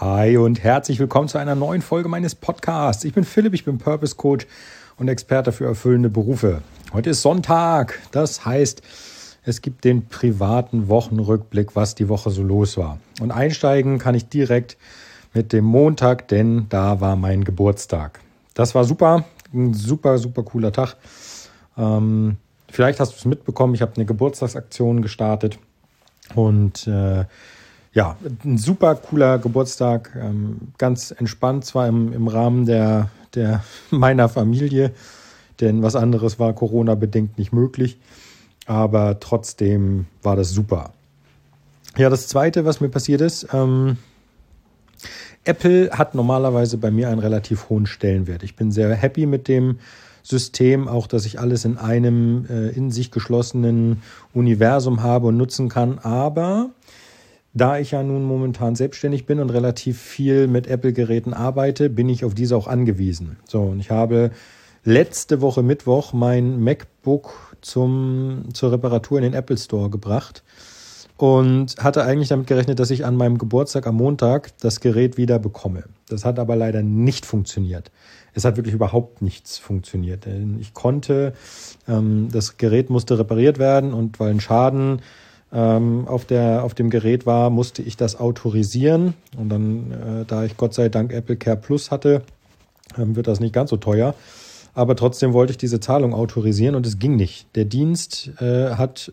Hi und herzlich willkommen zu einer neuen Folge meines Podcasts. Ich bin Philipp, ich bin Purpose Coach und Experte für erfüllende Berufe. Heute ist Sonntag, das heißt, es gibt den privaten Wochenrückblick, was die Woche so los war. Und einsteigen kann ich direkt mit dem Montag, denn da war mein Geburtstag. Das war super, ein super, super cooler Tag. Ähm, vielleicht hast du es mitbekommen, ich habe eine Geburtstagsaktion gestartet und äh, ja, ein super cooler Geburtstag, ähm, ganz entspannt, zwar im, im Rahmen der, der meiner Familie, denn was anderes war Corona-bedingt nicht möglich, aber trotzdem war das super. Ja, das Zweite, was mir passiert ist, ähm, Apple hat normalerweise bei mir einen relativ hohen Stellenwert. Ich bin sehr happy mit dem System, auch dass ich alles in einem äh, in sich geschlossenen Universum habe und nutzen kann, aber da ich ja nun momentan selbstständig bin und relativ viel mit Apple-Geräten arbeite, bin ich auf diese auch angewiesen. So, und ich habe letzte Woche Mittwoch mein MacBook zum, zur Reparatur in den Apple Store gebracht und hatte eigentlich damit gerechnet, dass ich an meinem Geburtstag am Montag das Gerät wieder bekomme. Das hat aber leider nicht funktioniert. Es hat wirklich überhaupt nichts funktioniert. Ich konnte, ähm, das Gerät musste repariert werden und weil ein Schaden auf, der, auf dem Gerät war, musste ich das autorisieren. Und dann, äh, da ich Gott sei Dank Apple Care Plus hatte, ähm, wird das nicht ganz so teuer. Aber trotzdem wollte ich diese Zahlung autorisieren und es ging nicht. Der Dienst äh, hat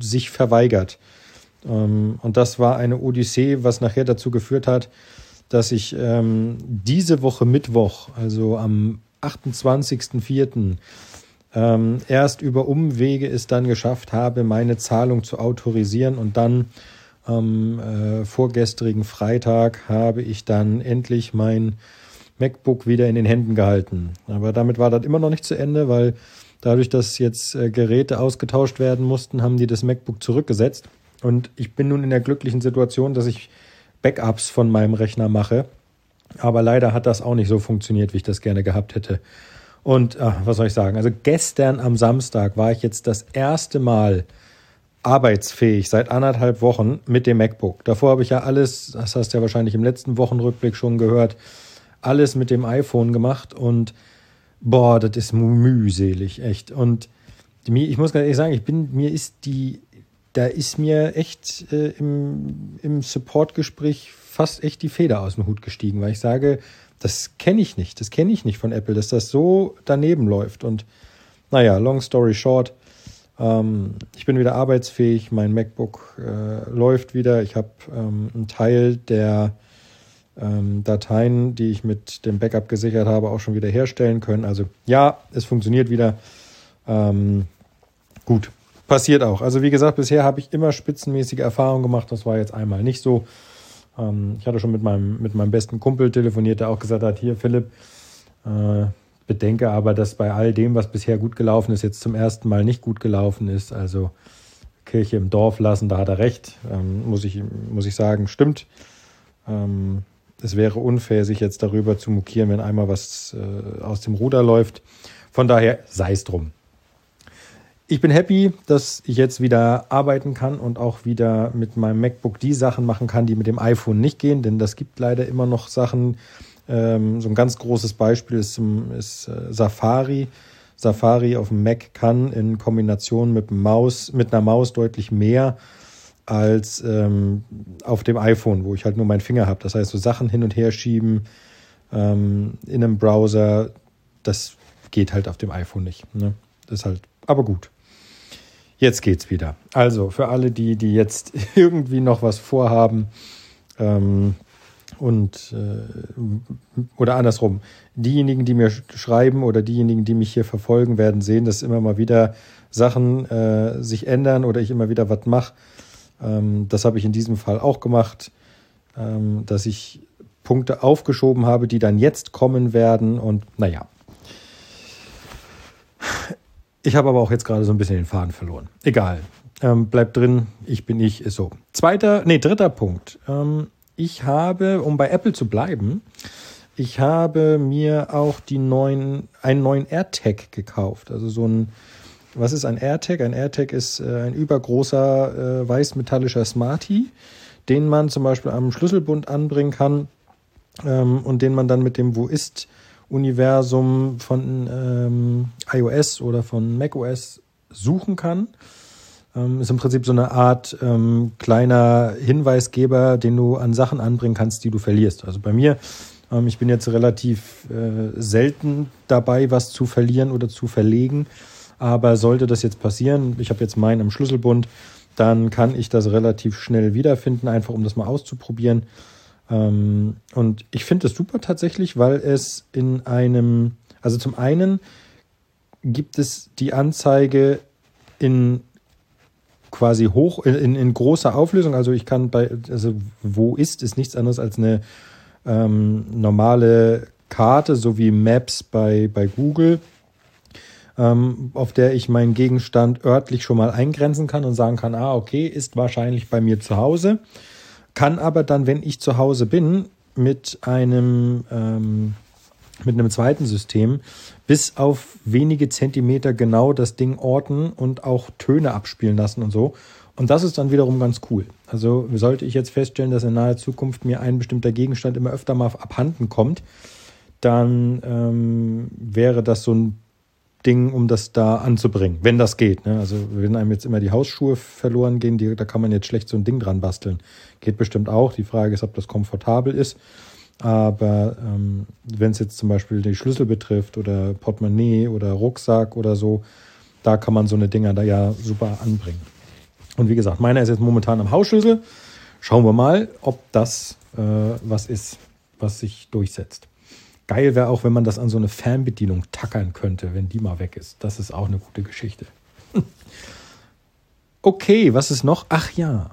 sich verweigert. Ähm, und das war eine Odyssee, was nachher dazu geführt hat, dass ich ähm, diese Woche Mittwoch, also am 28.04., ähm, erst über Umwege es dann geschafft habe, meine Zahlung zu autorisieren und dann am äh, vorgestrigen Freitag habe ich dann endlich mein MacBook wieder in den Händen gehalten. Aber damit war das immer noch nicht zu Ende, weil dadurch, dass jetzt äh, Geräte ausgetauscht werden mussten, haben die das MacBook zurückgesetzt. Und ich bin nun in der glücklichen Situation, dass ich Backups von meinem Rechner mache. Aber leider hat das auch nicht so funktioniert, wie ich das gerne gehabt hätte. Und ach, was soll ich sagen? Also gestern am Samstag war ich jetzt das erste Mal arbeitsfähig seit anderthalb Wochen mit dem MacBook. Davor habe ich ja alles, das hast du ja wahrscheinlich im letzten Wochenrückblick schon gehört, alles mit dem iPhone gemacht und boah, das ist mühselig, echt. Und ich muss ganz ehrlich sagen, ich bin, mir ist die, da ist mir echt äh, im, im Support-Gespräch fast echt die Feder aus dem Hut gestiegen, weil ich sage, das kenne ich nicht. Das kenne ich nicht von Apple, dass das so daneben läuft. Und naja, long story short, ähm, ich bin wieder arbeitsfähig, mein MacBook äh, läuft wieder. Ich habe ähm, einen Teil der ähm, Dateien, die ich mit dem Backup gesichert habe, auch schon wieder herstellen können. Also ja, es funktioniert wieder. Ähm, gut, passiert auch. Also wie gesagt, bisher habe ich immer spitzenmäßige Erfahrungen gemacht. Das war jetzt einmal nicht so. Ähm, ich hatte schon mit meinem, mit meinem besten Kumpel telefoniert, der auch gesagt hat, hier Philipp, äh, bedenke aber, dass bei all dem, was bisher gut gelaufen ist, jetzt zum ersten Mal nicht gut gelaufen ist. Also Kirche im Dorf lassen, da hat er recht, ähm, muss, ich, muss ich sagen, stimmt. Ähm, es wäre unfair, sich jetzt darüber zu mokieren, wenn einmal was äh, aus dem Ruder läuft. Von daher sei es drum ich bin happy, dass ich jetzt wieder arbeiten kann und auch wieder mit meinem MacBook die Sachen machen kann, die mit dem iPhone nicht gehen, denn das gibt leider immer noch Sachen. Ähm, so ein ganz großes Beispiel ist, ist äh, Safari. Safari auf dem Mac kann in Kombination mit, Maus, mit einer Maus deutlich mehr als ähm, auf dem iPhone, wo ich halt nur meinen Finger habe. Das heißt, so Sachen hin und her schieben ähm, in einem Browser, das geht halt auf dem iPhone nicht. Ne? Das ist halt, aber gut. Jetzt geht's wieder. Also für alle, die, die jetzt irgendwie noch was vorhaben ähm, und äh, oder andersrum, diejenigen, die mir schreiben oder diejenigen, die mich hier verfolgen, werden sehen, dass immer mal wieder Sachen äh, sich ändern oder ich immer wieder was mache. Ähm, das habe ich in diesem Fall auch gemacht, ähm, dass ich Punkte aufgeschoben habe, die dann jetzt kommen werden und naja. Ich habe aber auch jetzt gerade so ein bisschen den Faden verloren. Egal. Ähm, bleibt drin, ich bin ich, ist so. Zweiter, nee, dritter Punkt. Ähm, ich habe, um bei Apple zu bleiben, ich habe mir auch die neuen, einen neuen AirTag gekauft. Also so ein, was ist ein AirTag? Ein AirTag ist äh, ein übergroßer äh, weiß-metallischer Smartie, den man zum Beispiel am Schlüsselbund anbringen kann ähm, und den man dann mit dem Wo ist Universum von ähm, iOS oder von macOS suchen kann. Ähm, ist im Prinzip so eine Art ähm, kleiner Hinweisgeber, den du an Sachen anbringen kannst, die du verlierst. Also bei mir, ähm, ich bin jetzt relativ äh, selten dabei, was zu verlieren oder zu verlegen. Aber sollte das jetzt passieren, ich habe jetzt meinen im Schlüsselbund, dann kann ich das relativ schnell wiederfinden, einfach um das mal auszuprobieren. Ähm, und ich finde es super tatsächlich, weil es in einem, also zum einen gibt es die Anzeige in quasi hoch, in, in großer Auflösung. Also ich kann bei, also wo ist, ist nichts anderes als eine ähm, normale Karte, so wie Maps bei, bei Google, ähm, auf der ich meinen Gegenstand örtlich schon mal eingrenzen kann und sagen kann, ah, okay, ist wahrscheinlich bei mir zu Hause. Kann aber dann, wenn ich zu Hause bin, mit einem, ähm, mit einem zweiten System bis auf wenige Zentimeter genau das Ding orten und auch Töne abspielen lassen und so. Und das ist dann wiederum ganz cool. Also sollte ich jetzt feststellen, dass in naher Zukunft mir ein bestimmter Gegenstand immer öfter mal abhanden kommt, dann ähm, wäre das so ein Ding, um das da anzubringen, wenn das geht. Ne? Also wenn einem jetzt immer die Hausschuhe verloren gehen, die, da kann man jetzt schlecht so ein Ding dran basteln. Geht bestimmt auch. Die Frage ist, ob das komfortabel ist. Aber ähm, wenn es jetzt zum Beispiel die Schlüssel betrifft oder Portemonnaie oder Rucksack oder so, da kann man so eine Dinger da ja super anbringen. Und wie gesagt, meiner ist jetzt momentan am Hausschlüssel. Schauen wir mal, ob das äh, was ist, was sich durchsetzt. Geil wäre auch, wenn man das an so eine Fernbedienung tackern könnte, wenn die mal weg ist. Das ist auch eine gute Geschichte. okay, was ist noch? Ach ja.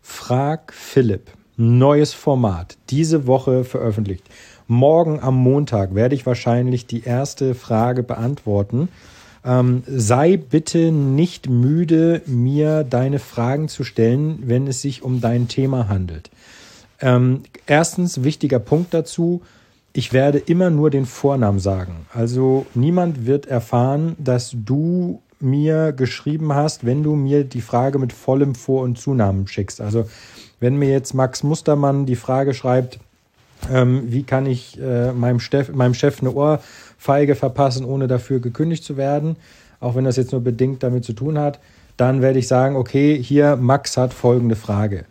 Frag Philipp. Neues Format. Diese Woche veröffentlicht. Morgen am Montag werde ich wahrscheinlich die erste Frage beantworten. Ähm, sei bitte nicht müde, mir deine Fragen zu stellen, wenn es sich um dein Thema handelt. Ähm, erstens, wichtiger Punkt dazu, ich werde immer nur den Vornamen sagen. Also niemand wird erfahren, dass du mir geschrieben hast, wenn du mir die Frage mit vollem Vor- und Zunamen schickst. Also wenn mir jetzt Max Mustermann die Frage schreibt, ähm, wie kann ich äh, meinem, Chef, meinem Chef eine Ohrfeige verpassen, ohne dafür gekündigt zu werden, auch wenn das jetzt nur bedingt damit zu tun hat, dann werde ich sagen, okay, hier Max hat folgende Frage.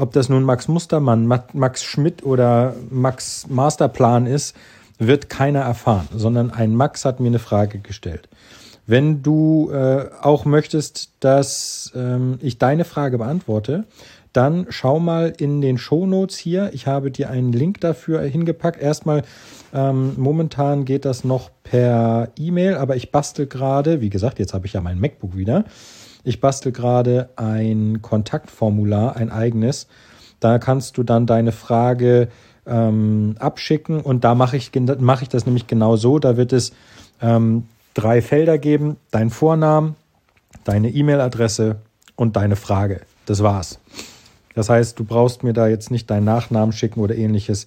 Ob das nun Max Mustermann, Max Schmidt oder Max Masterplan ist, wird keiner erfahren, sondern ein Max hat mir eine Frage gestellt. Wenn du äh, auch möchtest, dass ähm, ich deine Frage beantworte, dann schau mal in den Show Notes hier. Ich habe dir einen Link dafür hingepackt. Erstmal, ähm, momentan geht das noch per E-Mail, aber ich bastel gerade, wie gesagt, jetzt habe ich ja mein MacBook wieder. Ich bastel gerade ein Kontaktformular, ein eigenes. Da kannst du dann deine Frage ähm, abschicken und da mache ich, mach ich das nämlich genau so. Da wird es ähm, drei Felder geben, dein Vornamen, deine E-Mail-Adresse und deine Frage. Das war's. Das heißt, du brauchst mir da jetzt nicht deinen Nachnamen schicken oder ähnliches.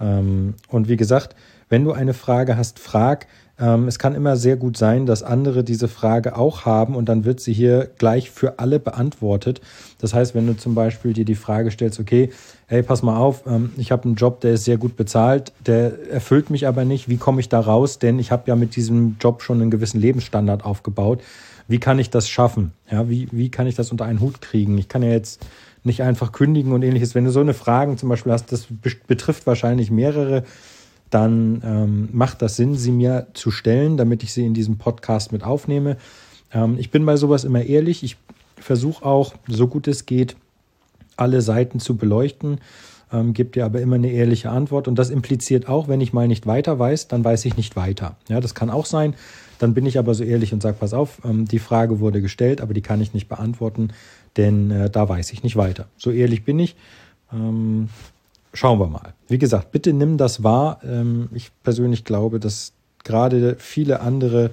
Ähm, und wie gesagt, wenn du eine Frage hast, frag. Ähm, es kann immer sehr gut sein, dass andere diese Frage auch haben und dann wird sie hier gleich für alle beantwortet. Das heißt, wenn du zum Beispiel dir die Frage stellst, okay, hey, pass mal auf, ähm, ich habe einen Job, der ist sehr gut bezahlt, der erfüllt mich aber nicht. Wie komme ich da raus? Denn ich habe ja mit diesem Job schon einen gewissen Lebensstandard aufgebaut. Wie kann ich das schaffen? Ja, wie, wie kann ich das unter einen Hut kriegen? Ich kann ja jetzt nicht einfach kündigen und ähnliches. Wenn du so eine Frage zum Beispiel hast, das betrifft wahrscheinlich mehrere dann ähm, macht das Sinn, sie mir zu stellen, damit ich sie in diesem Podcast mit aufnehme. Ähm, ich bin bei sowas immer ehrlich. Ich versuche auch, so gut es geht, alle Seiten zu beleuchten, ähm, gebe dir aber immer eine ehrliche Antwort. Und das impliziert auch, wenn ich mal nicht weiter weiß, dann weiß ich nicht weiter. Ja, das kann auch sein. Dann bin ich aber so ehrlich und sage, pass auf, ähm, die Frage wurde gestellt, aber die kann ich nicht beantworten, denn äh, da weiß ich nicht weiter. So ehrlich bin ich. Ähm, schauen wir mal. Wie gesagt, bitte nimm das wahr. Ähm, ich persönlich glaube, dass gerade viele andere,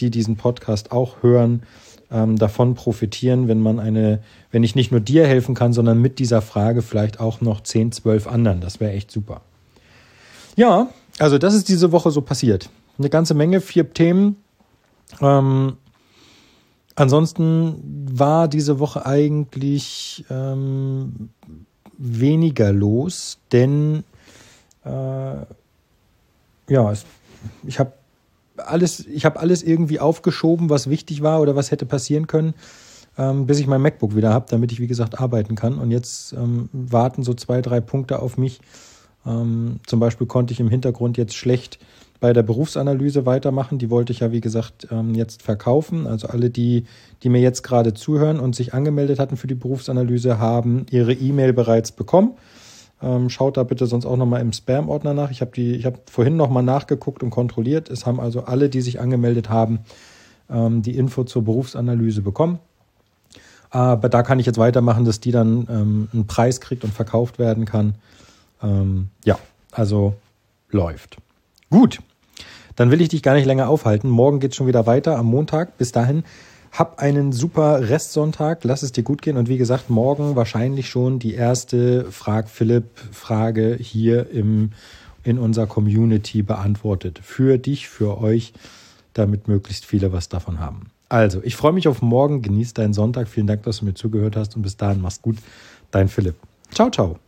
die diesen Podcast auch hören, ähm, davon profitieren, wenn man eine, wenn ich nicht nur dir helfen kann, sondern mit dieser Frage vielleicht auch noch 10, 12 anderen. Das wäre echt super. Ja, also das ist diese Woche so passiert. Eine ganze Menge, vier Themen. Ähm, ansonsten war diese Woche eigentlich ähm, weniger los, denn äh, ja, es, ich habe alles, ich habe alles irgendwie aufgeschoben, was wichtig war oder was hätte passieren können, ähm, bis ich mein MacBook wieder habe, damit ich wie gesagt arbeiten kann. Und jetzt ähm, warten so zwei, drei Punkte auf mich. Ähm, zum Beispiel konnte ich im Hintergrund jetzt schlecht bei der Berufsanalyse weitermachen. Die wollte ich ja, wie gesagt, ähm, jetzt verkaufen. Also alle, die, die mir jetzt gerade zuhören und sich angemeldet hatten für die Berufsanalyse, haben ihre E-Mail bereits bekommen. Ähm, schaut da bitte sonst auch nochmal im Spam-Ordner nach. Ich habe die, vorhin nochmal nachgeguckt und kontrolliert. Es haben also alle, die sich angemeldet haben, ähm, die Info zur Berufsanalyse bekommen. Aber da kann ich jetzt weitermachen, dass die dann einen Preis kriegt und verkauft werden kann. Ja, also läuft. Gut, dann will ich dich gar nicht länger aufhalten. Morgen geht es schon wieder weiter am Montag. Bis dahin, hab einen super Restsonntag. Lass es dir gut gehen. Und wie gesagt, morgen wahrscheinlich schon die erste Frag Philipp Frage hier im, in unserer Community beantwortet. Für dich, für euch, damit möglichst viele was davon haben. Also, ich freue mich auf morgen. Genieß deinen Sonntag. Vielen Dank, dass du mir zugehört hast. Und bis dahin, mach's gut. Dein Philipp. Ciao, ciao.